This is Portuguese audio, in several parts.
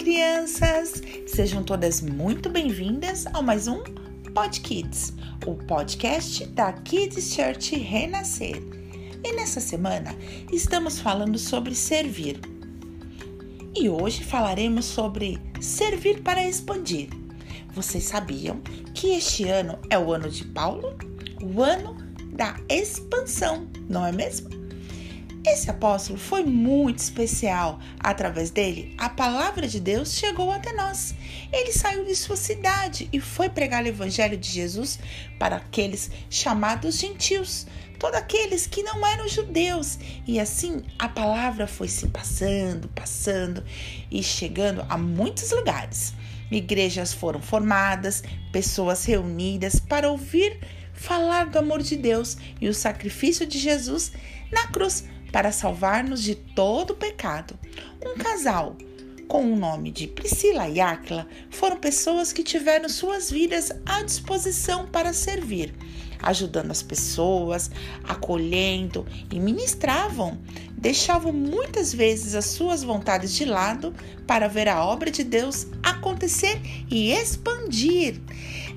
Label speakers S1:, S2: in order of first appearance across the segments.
S1: crianças! Sejam todas muito bem-vindas a mais um Pod Kids, o podcast da Kids Church Renascer. E nessa semana estamos falando sobre servir. E hoje falaremos sobre servir para expandir. Vocês sabiam que este ano é o ano de Paulo? O ano da expansão, não é mesmo? Esse apóstolo foi muito especial. Através dele, a palavra de Deus chegou até nós. Ele saiu de sua cidade e foi pregar o evangelho de Jesus para aqueles chamados gentios, todos aqueles que não eram judeus. E assim a palavra foi se passando, passando e chegando a muitos lugares. Igrejas foram formadas, pessoas reunidas para ouvir falar do amor de Deus e o sacrifício de Jesus na cruz para salvar-nos de todo o pecado. Um casal com o nome de Priscila e Áquila foram pessoas que tiveram suas vidas à disposição para servir, ajudando as pessoas, acolhendo e ministravam. Deixavam muitas vezes as suas vontades de lado para ver a obra de Deus acontecer e expandir.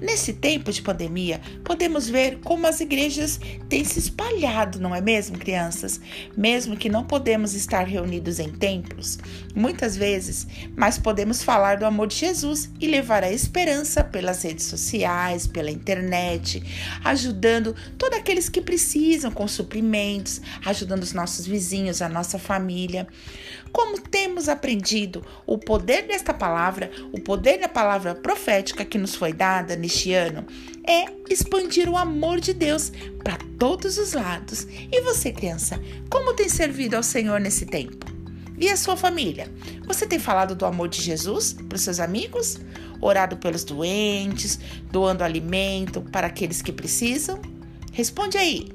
S1: Nesse tempo de pandemia, podemos ver como as igrejas têm se espalhado, não é mesmo, crianças? Mesmo que não podemos estar reunidos em templos, muitas vezes, mas podemos falar do amor de Jesus e levar a esperança pelas redes sociais, pela internet, ajudando todos aqueles que precisam com suprimentos, ajudando os nossos vizinhos, a nossa família. Como temos aprendido o poder desta palavra, o poder da palavra profética que nos foi dada neste ano, é expandir o amor de Deus para todos os lados. E você, criança, como tem servido ao Senhor nesse tempo? E a sua família? Você tem falado do amor de Jesus para os seus amigos? Orado pelos doentes, doando alimento para aqueles que precisam? Responde aí.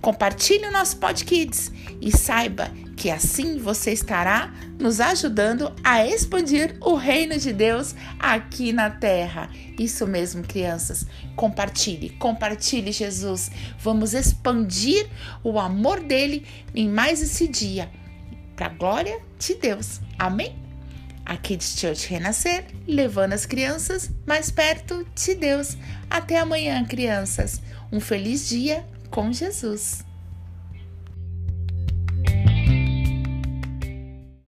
S1: Compartilhe o nosso Pod Kids e saiba que assim você estará nos ajudando a expandir o reino de Deus aqui na terra. Isso mesmo, crianças. Compartilhe, compartilhe Jesus. Vamos expandir o amor dele em mais esse dia, para a glória de Deus. Amém? A Kids Church Renascer, levando as crianças mais perto de Deus. Até amanhã, crianças. Um feliz dia com Jesus.